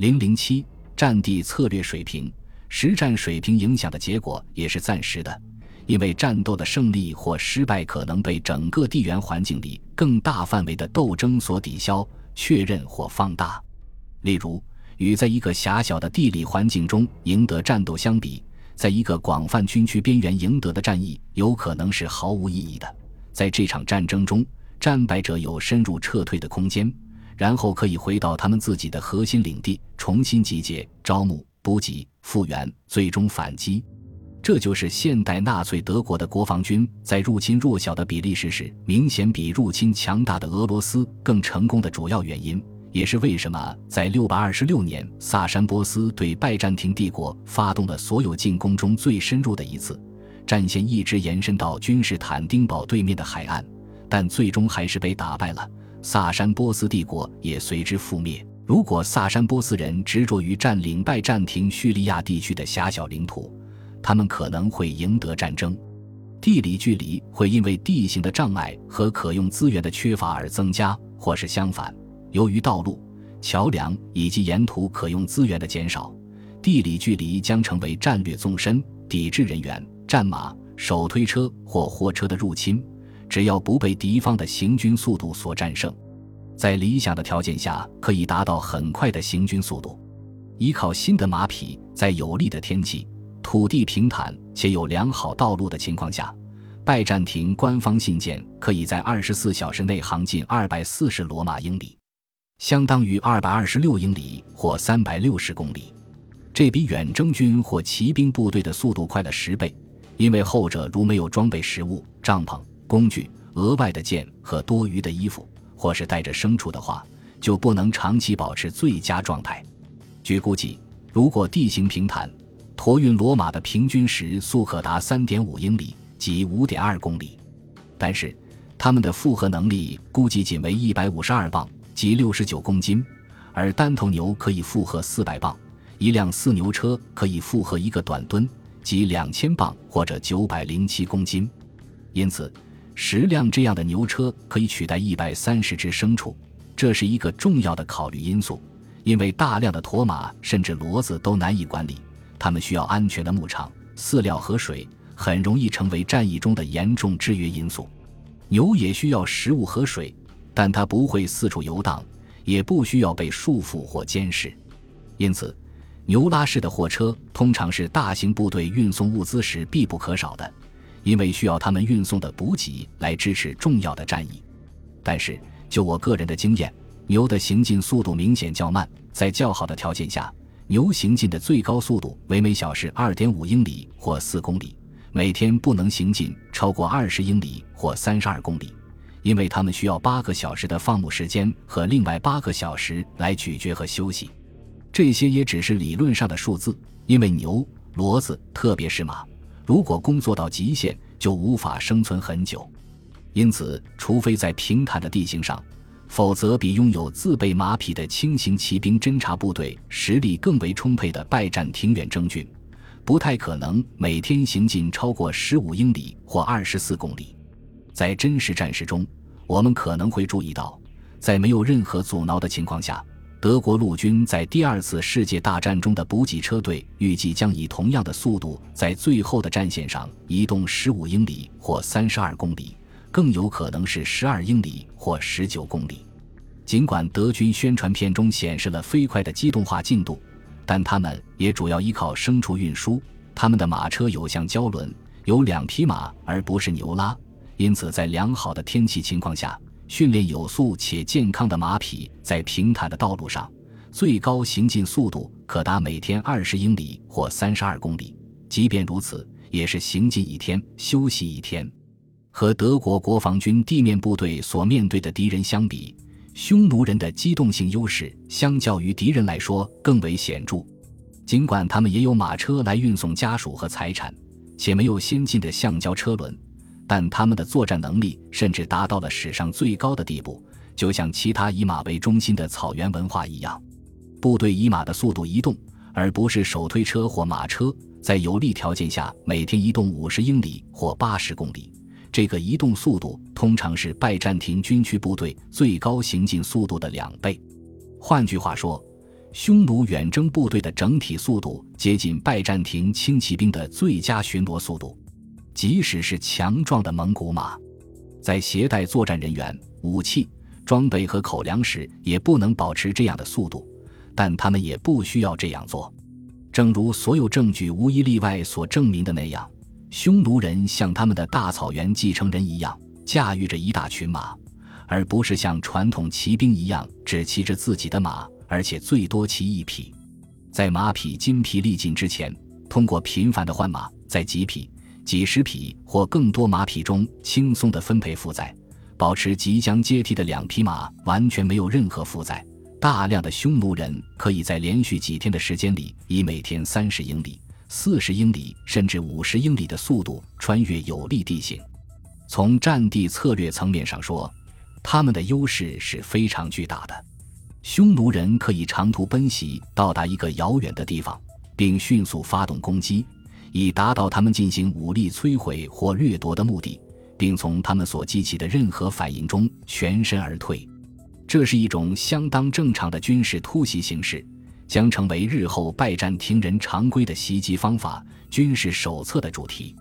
零零七战地策略水平，实战水平影响的结果也是暂时的，因为战斗的胜利或失败可能被整个地缘环境里更大范围的斗争所抵消、确认或放大。例如，与在一个狭小的地理环境中赢得战斗相比，在一个广泛军区边缘赢得的战役有可能是毫无意义的。在这场战争中，战败者有深入撤退的空间。然后可以回到他们自己的核心领地，重新集结、招募、补给、复员，最终反击。这就是现代纳粹德国的国防军在入侵弱小的比利时时，明显比入侵强大的俄罗斯更成功的主要原因，也是为什么在六百二十六年萨珊波斯对拜占庭帝国发动了所有进攻中最深入的一次，战线一直延伸到君士坦丁堡对面的海岸，但最终还是被打败了。萨珊波斯帝国也随之覆灭。如果萨珊波斯人执着于占领拜占庭叙利亚地区的狭小领土，他们可能会赢得战争。地理距离会因为地形的障碍和可用资源的缺乏而增加，或是相反。由于道路、桥梁以及沿途可用资源的减少，地理距离将成为战略纵深。抵制人员、战马、手推车或货车的入侵。只要不被敌方的行军速度所战胜，在理想的条件下，可以达到很快的行军速度。依靠新的马匹，在有利的天气、土地平坦且有良好道路的情况下，拜占庭官方信件可以在二十四小时内航进二百四十罗马英里，相当于二百二十六英里或三百六十公里。这比远征军或骑兵部队的速度快了十倍，因为后者如没有装备食物、帐篷。工具、额外的剑和多余的衣服，或是带着牲畜的话，就不能长期保持最佳状态。据估计，如果地形平坦，驮运骡马的平均时速可达三点五英里，即五点二公里。但是，他们的负荷能力估计仅为一百五十二磅，即六十九公斤，而单头牛可以负荷四百磅，一辆四牛车可以负荷一个短吨，即两千磅或者九百零七公斤。因此。十辆这样的牛车可以取代一百三十只牲畜，这是一个重要的考虑因素，因为大量的驼马甚至骡子都难以管理，它们需要安全的牧场、饲料和水，很容易成为战役中的严重制约因素。牛也需要食物和水，但它不会四处游荡，也不需要被束缚或监视，因此，牛拉式的货车通常是大型部队运送物资时必不可少的。因为需要他们运送的补给来支持重要的战役，但是就我个人的经验，牛的行进速度明显较慢。在较好的条件下，牛行进的最高速度为每小时二点五英里或四公里，每天不能行进超过二十英里或三十二公里，因为它们需要八个小时的放牧时间和另外八个小时来咀嚼和休息。这些也只是理论上的数字，因为牛、骡子，特别是马。如果工作到极限，就无法生存很久。因此，除非在平坦的地形上，否则比拥有自备马匹的轻型骑兵侦察部队实力更为充沛的拜占庭远征军，不太可能每天行进超过十五英里或二十四公里。在真实战事中，我们可能会注意到，在没有任何阻挠的情况下。德国陆军在第二次世界大战中的补给车队预计将以同样的速度在最后的战线上移动十五英里或三十二公里，更有可能是十二英里或十九公里。尽管德军宣传片中显示了飞快的机动化进度，但他们也主要依靠牲畜运输。他们的马车有橡胶轮，有两匹马而不是牛拉，因此在良好的天气情况下。训练有素且健康的马匹在平坦的道路上，最高行进速度可达每天二十英里或三十二公里。即便如此，也是行进一天休息一天。和德国国防军地面部队所面对的敌人相比，匈奴人的机动性优势相较于敌人来说更为显著。尽管他们也有马车来运送家属和财产，且没有先进的橡胶车轮。但他们的作战能力甚至达到了史上最高的地步，就像其他以马为中心的草原文化一样。部队以马的速度移动，而不是手推车或马车，在有利条件下每天移动五十英里或八十公里。这个移动速度通常是拜占庭军区部队最高行进速度的两倍。换句话说，匈奴远征部队的整体速度接近拜占庭轻骑兵的最佳巡逻速度，即使是强壮的蒙古马，在携带作战人员、武器、装备和口粮时，也不能保持这样的速度。但他们也不需要这样做，正如所有证据无一例外所证明的那样，匈奴人像他们的大草原继承人一样，驾驭着一大群马，而不是像传统骑兵一样只骑着自己的马，而且最多骑一匹。在马匹筋疲力尽之前，通过频繁的换马，在几匹、几十匹或更多马匹中轻松地分配负载，保持即将接替的两匹马完全没有任何负载。大量的匈奴人可以在连续几天的时间里，以每天三十英里、四十英里甚至五十英里的速度穿越有利地形。从战地策略层面上说，他们的优势是非常巨大的。匈奴人可以长途奔袭到达一个遥远的地方，并迅速发动攻击，以达到他们进行武力摧毁或掠夺的目的，并从他们所激起的任何反应中全身而退。这是一种相当正常的军事突袭形式，将成为日后拜占庭人常规的袭击方法、军事手册的主题。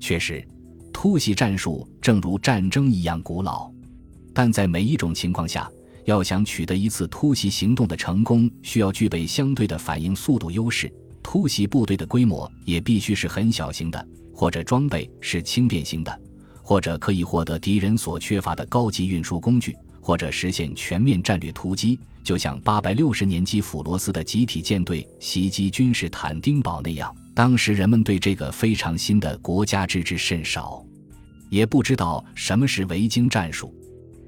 确实，突袭战术正如战争一样古老，但在每一种情况下，要想取得一次突袭行动的成功，需要具备相对的反应速度优势。突袭部队的规模也必须是很小型的，或者装备是轻便型的，或者可以获得敌人所缺乏的高级运输工具。或者实现全面战略突击，就像八百六十年基辅罗斯的集体舰队袭击君士坦丁堡那样。当时人们对这个非常新的国家知之甚少，也不知道什么是维京战术。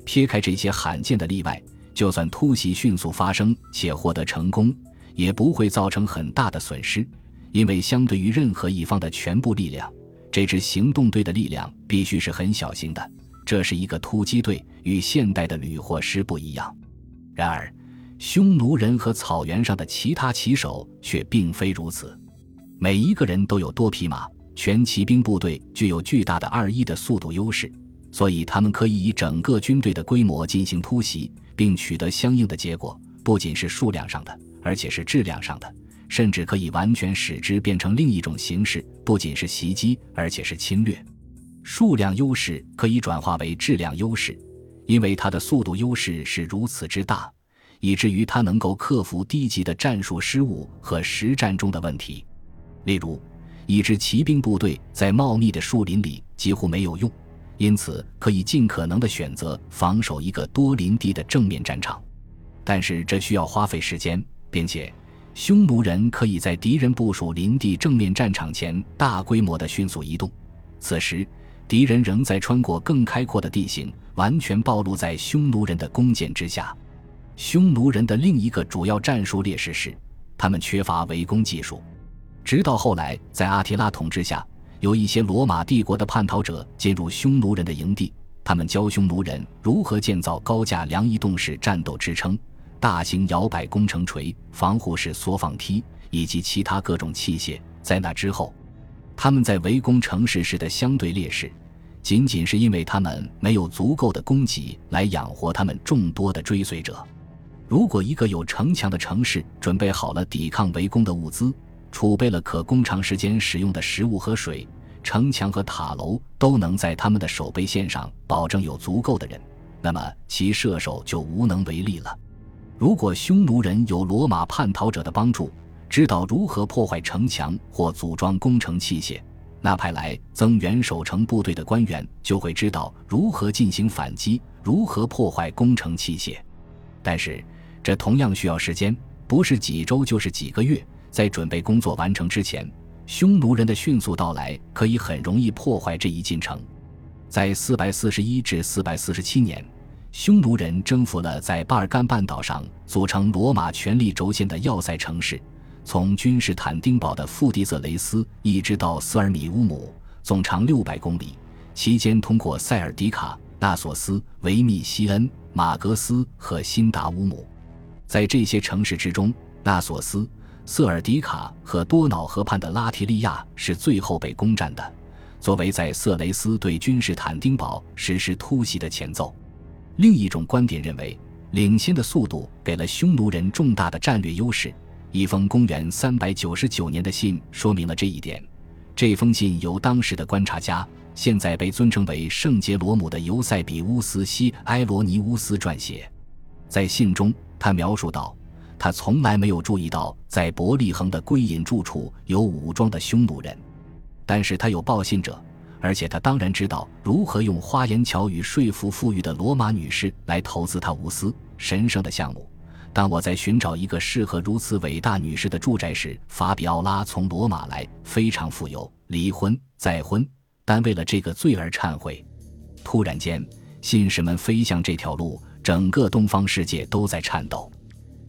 撇开这些罕见的例外，就算突袭迅速发生且获得成功，也不会造成很大的损失，因为相对于任何一方的全部力量，这支行动队的力量必须是很小型的。这是一个突击队，与现代的旅或师不一样。然而，匈奴人和草原上的其他骑手却并非如此。每一个人都有多匹马，全骑兵部队具有巨大的二一的速度优势，所以他们可以以整个军队的规模进行突袭，并取得相应的结果。不仅是数量上的，而且是质量上的，甚至可以完全使之变成另一种形式。不仅是袭击，而且是侵略。数量优势可以转化为质量优势，因为它的速度优势是如此之大，以至于它能够克服低级的战术失误和实战中的问题。例如，一支骑兵部队在茂密的树林里几乎没有用，因此可以尽可能的选择防守一个多林地的正面战场。但是这需要花费时间，并且匈奴人可以在敌人部署林地正面战场前大规模的迅速移动，此时。敌人仍在穿过更开阔的地形，完全暴露在匈奴人的弓箭之下。匈奴人的另一个主要战术劣势是，他们缺乏围攻技术。直到后来，在阿提拉统治下，有一些罗马帝国的叛逃者进入匈奴人的营地，他们教匈奴人如何建造高架梁移动式战斗支撑、大型摇摆工程锤、防护式缩放梯以及其他各种器械。在那之后。他们在围攻城市时的相对劣势，仅仅是因为他们没有足够的供给来养活他们众多的追随者。如果一个有城墙的城市准备好了抵抗围攻的物资，储备了可供长时间使用的食物和水，城墙和塔楼都能在他们的守备线上保证有足够的人，那么其射手就无能为力了。如果匈奴人有罗马叛逃者的帮助，知道如何破坏城墙或组装工程器械，那派来增援守城部队的官员就会知道如何进行反击，如何破坏工程器械。但是，这同样需要时间，不是几周就是几个月。在准备工作完成之前，匈奴人的迅速到来可以很容易破坏这一进程。在441至447年，匈奴人征服了在巴尔干半岛上组成罗马权力轴线的要塞城市。从君士坦丁堡的富迪泽雷斯一直到斯尔米乌姆，总长六百公里，期间通过塞尔迪卡、纳索斯、维密西恩、马格斯和辛达乌姆。在这些城市之中，纳索斯、瑟尔迪卡和多瑙河畔的拉提利亚是最后被攻占的，作为在色雷斯对君士坦丁堡实施突袭的前奏。另一种观点认为。领先的速度给了匈奴人重大的战略优势。一封公元三百九十九年的信说明了这一点。这封信由当时的观察家，现在被尊称为圣杰罗姆的尤塞比乌斯·西埃罗尼乌斯撰写。在信中，他描述道：“他从来没有注意到在伯利恒的归隐住处有武装的匈奴人，但是他有报信者，而且他当然知道如何用花言巧语说服富裕的罗马女士来投资他无私神圣的项目。”当我在寻找一个适合如此伟大女士的住宅时，法比奥拉从罗马来，非常富有，离婚再婚，但为了这个罪而忏悔。突然间，信使们飞向这条路，整个东方世界都在颤抖。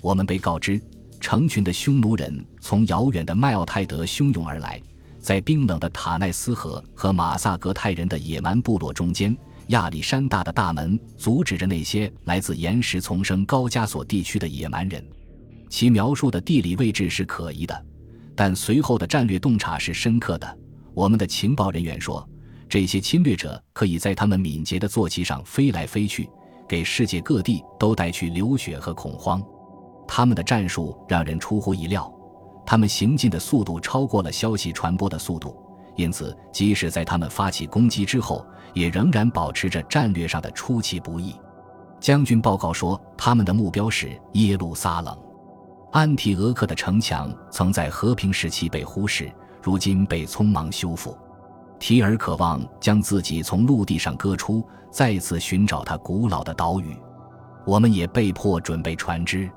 我们被告知，成群的匈奴人从遥远的麦奥泰德汹涌而来，在冰冷的塔奈斯河和马萨格泰人的野蛮部落中间。亚历山大的大门阻止着那些来自岩石丛生高加索地区的野蛮人，其描述的地理位置是可疑的，但随后的战略洞察是深刻的。我们的情报人员说，这些侵略者可以在他们敏捷的坐骑上飞来飞去，给世界各地都带去流血和恐慌。他们的战术让人出乎意料，他们行进的速度超过了消息传播的速度。因此，即使在他们发起攻击之后，也仍然保持着战略上的出其不意。将军报告说，他们的目标是耶路撒冷。安提俄克的城墙曾在和平时期被忽视，如今被匆忙修复。提尔渴望将自己从陆地上割出，再次寻找他古老的岛屿。我们也被迫准备船只，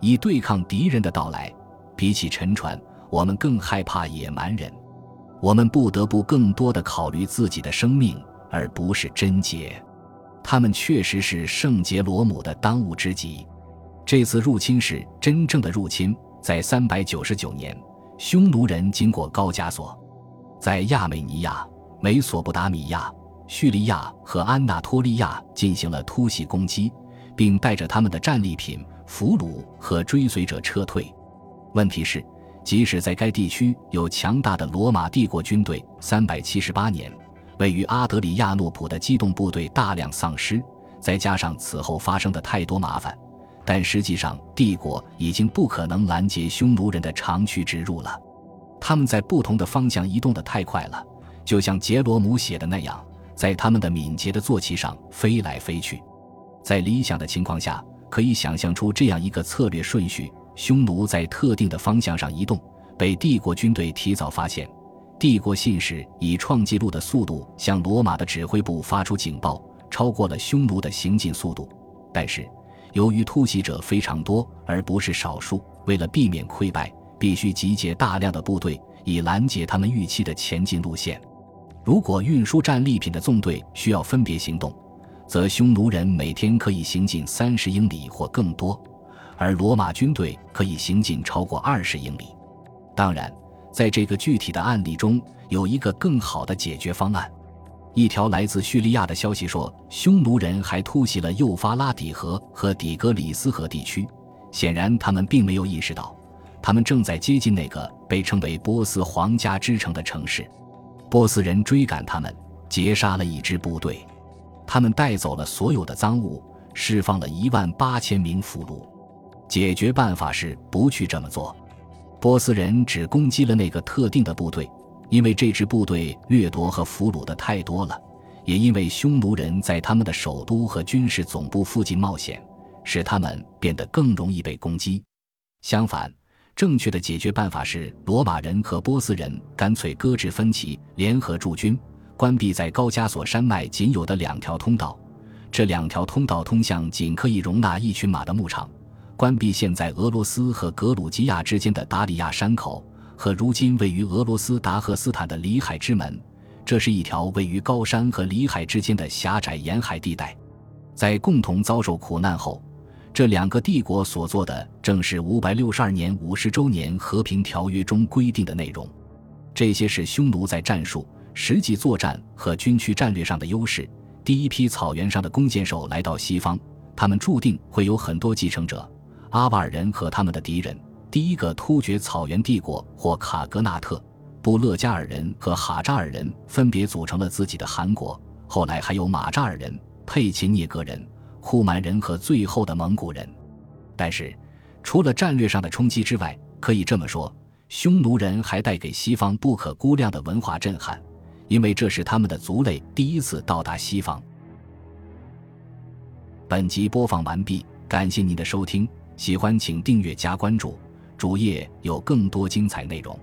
以对抗敌人的到来。比起沉船，我们更害怕野蛮人。我们不得不更多的考虑自己的生命，而不是贞洁。他们确实是圣杰罗姆的当务之急。这次入侵是真正的入侵。在三百九十九年，匈奴人经过高加索，在亚美尼亚、美索不达米亚、叙利亚和安纳托利亚进行了突袭攻击，并带着他们的战利品、俘虏和追随者撤退。问题是。即使在该地区有强大的罗马帝国军队，三百七十八年，位于阿德里亚诺普的机动部队大量丧失，再加上此后发生的太多麻烦，但实际上帝国已经不可能拦截匈奴人的长驱直入了。他们在不同的方向移动的太快了，就像杰罗姆写的那样，在他们的敏捷的坐骑上飞来飞去。在理想的情况下，可以想象出这样一个策略顺序。匈奴在特定的方向上移动，被帝国军队提早发现。帝国信使以创纪录的速度向罗马的指挥部发出警报，超过了匈奴的行进速度。但是，由于突袭者非常多，而不是少数，为了避免溃败，必须集结大量的部队以拦截他们预期的前进路线。如果运输战利品的纵队需要分别行动，则匈奴人每天可以行进三十英里或更多。而罗马军队可以行进超过二十英里。当然，在这个具体的案例中，有一个更好的解决方案。一条来自叙利亚的消息说，匈奴人还突袭了幼发拉底河和底格里斯河地区。显然，他们并没有意识到，他们正在接近那个被称为波斯皇家之城的城市。波斯人追赶他们，截杀了一支部队，他们带走了所有的赃物，释放了一万八千名俘虏。解决办法是不去这么做。波斯人只攻击了那个特定的部队，因为这支部队掠夺和俘虏的太多了，也因为匈奴人在他们的首都和军事总部附近冒险，使他们变得更容易被攻击。相反，正确的解决办法是罗马人和波斯人干脆搁置分歧，联合驻军，关闭在高加索山脉仅有的两条通道。这两条通道通向仅可以容纳一群马的牧场。关闭现在俄罗斯和格鲁吉亚之间的达里亚山口和如今位于俄罗斯达赫斯坦的里海之门，这是一条位于高山和里海之间的狭窄沿海地带。在共同遭受苦难后，这两个帝国所做的正是五百六十二年五十周年和平条约中规定的内容。这些是匈奴在战术、实际作战和军区战略上的优势。第一批草原上的弓箭手来到西方，他们注定会有很多继承者。阿瓦尔人和他们的敌人，第一个突厥草原帝国或卡格纳特、布勒加尔人和哈扎尔人分别组成了自己的汗国。后来还有马扎尔人、佩切涅格人、库曼人和最后的蒙古人。但是，除了战略上的冲击之外，可以这么说，匈奴人还带给西方不可估量的文化震撼，因为这是他们的族类第一次到达西方。本集播放完毕，感谢您的收听，喜欢请订阅加关注，主页有更多精彩内容。